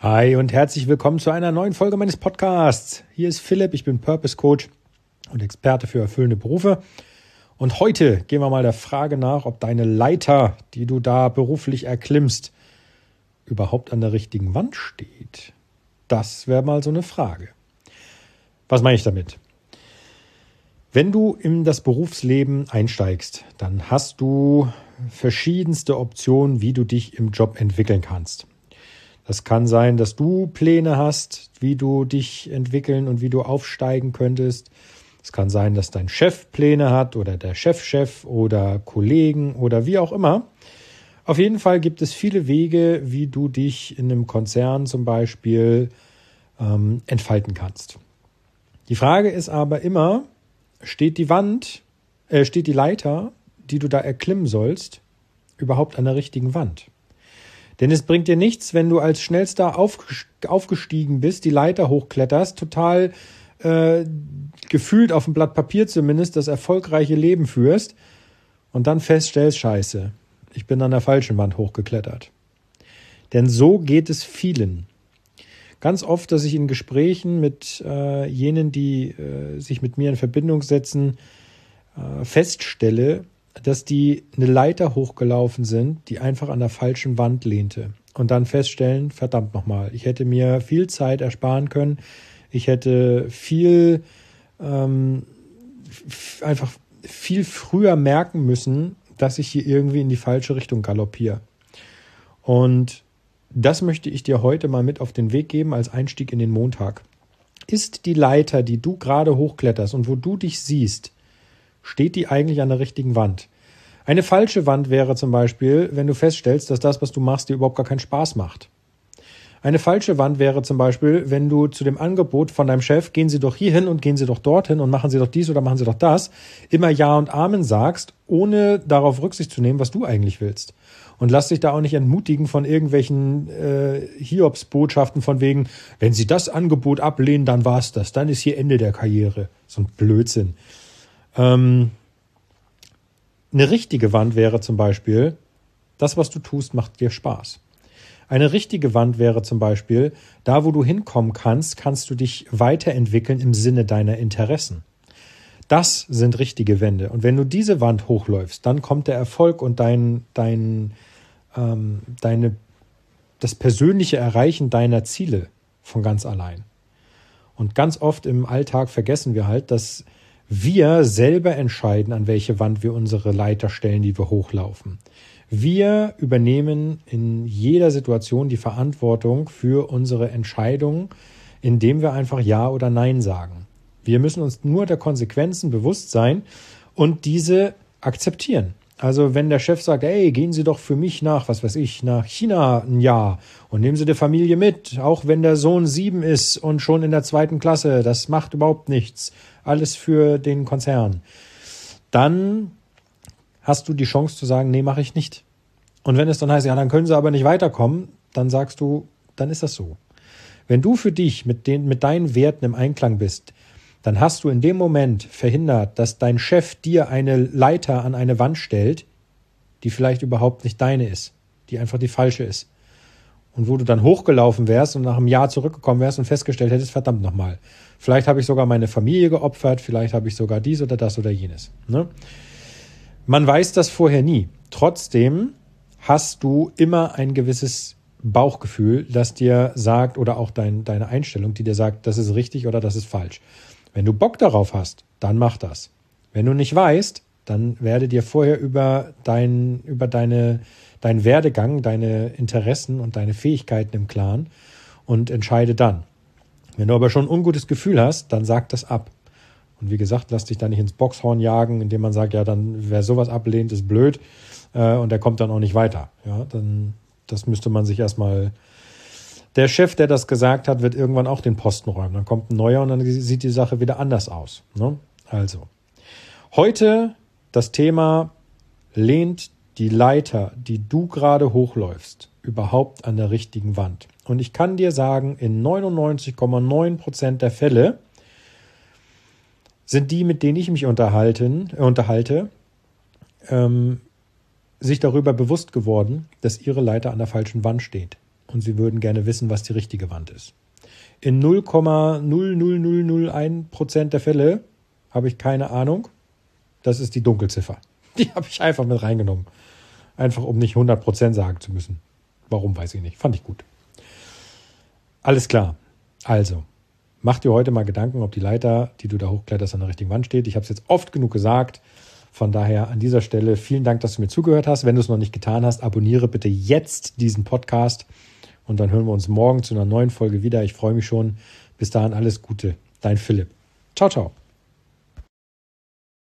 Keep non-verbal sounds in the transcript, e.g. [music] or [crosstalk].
Hi und herzlich willkommen zu einer neuen Folge meines Podcasts. Hier ist Philipp, ich bin Purpose Coach und Experte für erfüllende Berufe. Und heute gehen wir mal der Frage nach, ob deine Leiter, die du da beruflich erklimmst, überhaupt an der richtigen Wand steht. Das wäre mal so eine Frage. Was meine ich damit? Wenn du in das Berufsleben einsteigst, dann hast du verschiedenste Optionen, wie du dich im Job entwickeln kannst. Das kann sein, dass du Pläne hast, wie du dich entwickeln und wie du aufsteigen könntest. Es kann sein, dass dein Chef Pläne hat oder der Chefchef -Chef oder Kollegen oder wie auch immer. Auf jeden Fall gibt es viele Wege, wie du dich in einem Konzern zum Beispiel ähm, entfalten kannst. Die Frage ist aber immer, steht die Wand, äh, steht die Leiter, die du da erklimmen sollst, überhaupt an der richtigen Wand? Denn es bringt dir nichts, wenn du als schnellster aufgestiegen bist, die Leiter hochkletterst, total äh, gefühlt auf dem Blatt Papier zumindest das erfolgreiche Leben führst und dann feststellst, scheiße, ich bin an der falschen Wand hochgeklettert. Denn so geht es vielen. Ganz oft, dass ich in Gesprächen mit äh, jenen, die äh, sich mit mir in Verbindung setzen, äh, feststelle, dass die eine Leiter hochgelaufen sind, die einfach an der falschen Wand lehnte. Und dann feststellen, verdammt nochmal, ich hätte mir viel Zeit ersparen können. Ich hätte viel, ähm, einfach viel früher merken müssen, dass ich hier irgendwie in die falsche Richtung galoppiere. Und das möchte ich dir heute mal mit auf den Weg geben als Einstieg in den Montag. Ist die Leiter, die du gerade hochkletterst und wo du dich siehst, steht die eigentlich an der richtigen Wand? Eine falsche Wand wäre zum Beispiel, wenn du feststellst, dass das, was du machst, dir überhaupt gar keinen Spaß macht. Eine falsche Wand wäre zum Beispiel, wenn du zu dem Angebot von deinem Chef, gehen Sie doch hierhin und gehen Sie doch dorthin und machen Sie doch dies oder machen Sie doch das, immer Ja und Amen sagst, ohne darauf Rücksicht zu nehmen, was du eigentlich willst. Und lass dich da auch nicht entmutigen von irgendwelchen äh, Hiobs-Botschaften von wegen, wenn Sie das Angebot ablehnen, dann war's das, dann ist hier Ende der Karriere. So ein Blödsinn. Ähm, eine richtige Wand wäre zum Beispiel, das, was du tust, macht dir Spaß. Eine richtige Wand wäre zum Beispiel, da wo du hinkommen kannst, kannst du dich weiterentwickeln im Sinne deiner Interessen. Das sind richtige Wände. Und wenn du diese Wand hochläufst, dann kommt der Erfolg und dein, dein, ähm, deine, das persönliche Erreichen deiner Ziele von ganz allein. Und ganz oft im Alltag vergessen wir halt, dass wir selber entscheiden, an welche Wand wir unsere Leiter stellen, die wir hochlaufen. Wir übernehmen in jeder Situation die Verantwortung für unsere Entscheidungen, indem wir einfach Ja oder Nein sagen. Wir müssen uns nur der Konsequenzen bewusst sein und diese akzeptieren. Also wenn der Chef sagt, ey, gehen Sie doch für mich nach, was weiß ich, nach China ein Jahr und nehmen Sie die Familie mit, auch wenn der Sohn sieben ist und schon in der zweiten Klasse, das macht überhaupt nichts, alles für den Konzern. Dann hast du die Chance zu sagen, nee, mache ich nicht. Und wenn es dann heißt, ja, dann können Sie aber nicht weiterkommen, dann sagst du, dann ist das so. Wenn du für dich mit, den, mit deinen Werten im Einklang bist, dann hast du in dem Moment verhindert, dass dein Chef dir eine Leiter an eine Wand stellt, die vielleicht überhaupt nicht deine ist, die einfach die falsche ist. Und wo du dann hochgelaufen wärst und nach einem Jahr zurückgekommen wärst und festgestellt hättest, verdammt nochmal, vielleicht habe ich sogar meine Familie geopfert, vielleicht habe ich sogar dies oder das oder jenes. Ne? Man weiß das vorher nie. Trotzdem hast du immer ein gewisses Bauchgefühl, das dir sagt, oder auch dein, deine Einstellung, die dir sagt, das ist richtig oder das ist falsch. Wenn du Bock darauf hast, dann mach das. Wenn du nicht weißt, dann werde dir vorher über dein, über deine, deinen Werdegang, deine Interessen und deine Fähigkeiten im Klaren und entscheide dann. Wenn du aber schon ein ungutes Gefühl hast, dann sag das ab. Und wie gesagt, lass dich da nicht ins Boxhorn jagen, indem man sagt, ja, dann wer sowas ablehnt, ist blöd äh, und der kommt dann auch nicht weiter. Ja, dann das müsste man sich erstmal der Chef, der das gesagt hat, wird irgendwann auch den Posten räumen. Dann kommt ein neuer und dann sieht die Sache wieder anders aus. Ne? Also, heute das Thema lehnt die Leiter, die du gerade hochläufst, überhaupt an der richtigen Wand. Und ich kann dir sagen, in 99,9 Prozent der Fälle sind die, mit denen ich mich unterhalten, äh, unterhalte, ähm, sich darüber bewusst geworden, dass ihre Leiter an der falschen Wand steht. Und sie würden gerne wissen, was die richtige Wand ist. In 0,00001% der Fälle habe ich keine Ahnung. Das ist die Dunkelziffer. [laughs] Die habe ich einfach mit reingenommen. Einfach um nicht 100% sagen zu müssen. Warum, weiß ich nicht. Fand ich gut. Alles klar. Also, mach dir heute mal Gedanken, ob die Leiter, die du da hochkletterst, an der richtigen Wand steht. Ich habe es jetzt oft genug gesagt. Von daher an dieser Stelle vielen Dank, dass du mir zugehört hast. Wenn du es noch nicht getan hast, abonniere bitte jetzt diesen Podcast und dann hören wir uns morgen zu einer neuen Folge wieder. Ich freue mich schon. Bis dahin alles Gute. Dein Philipp. Ciao, ciao.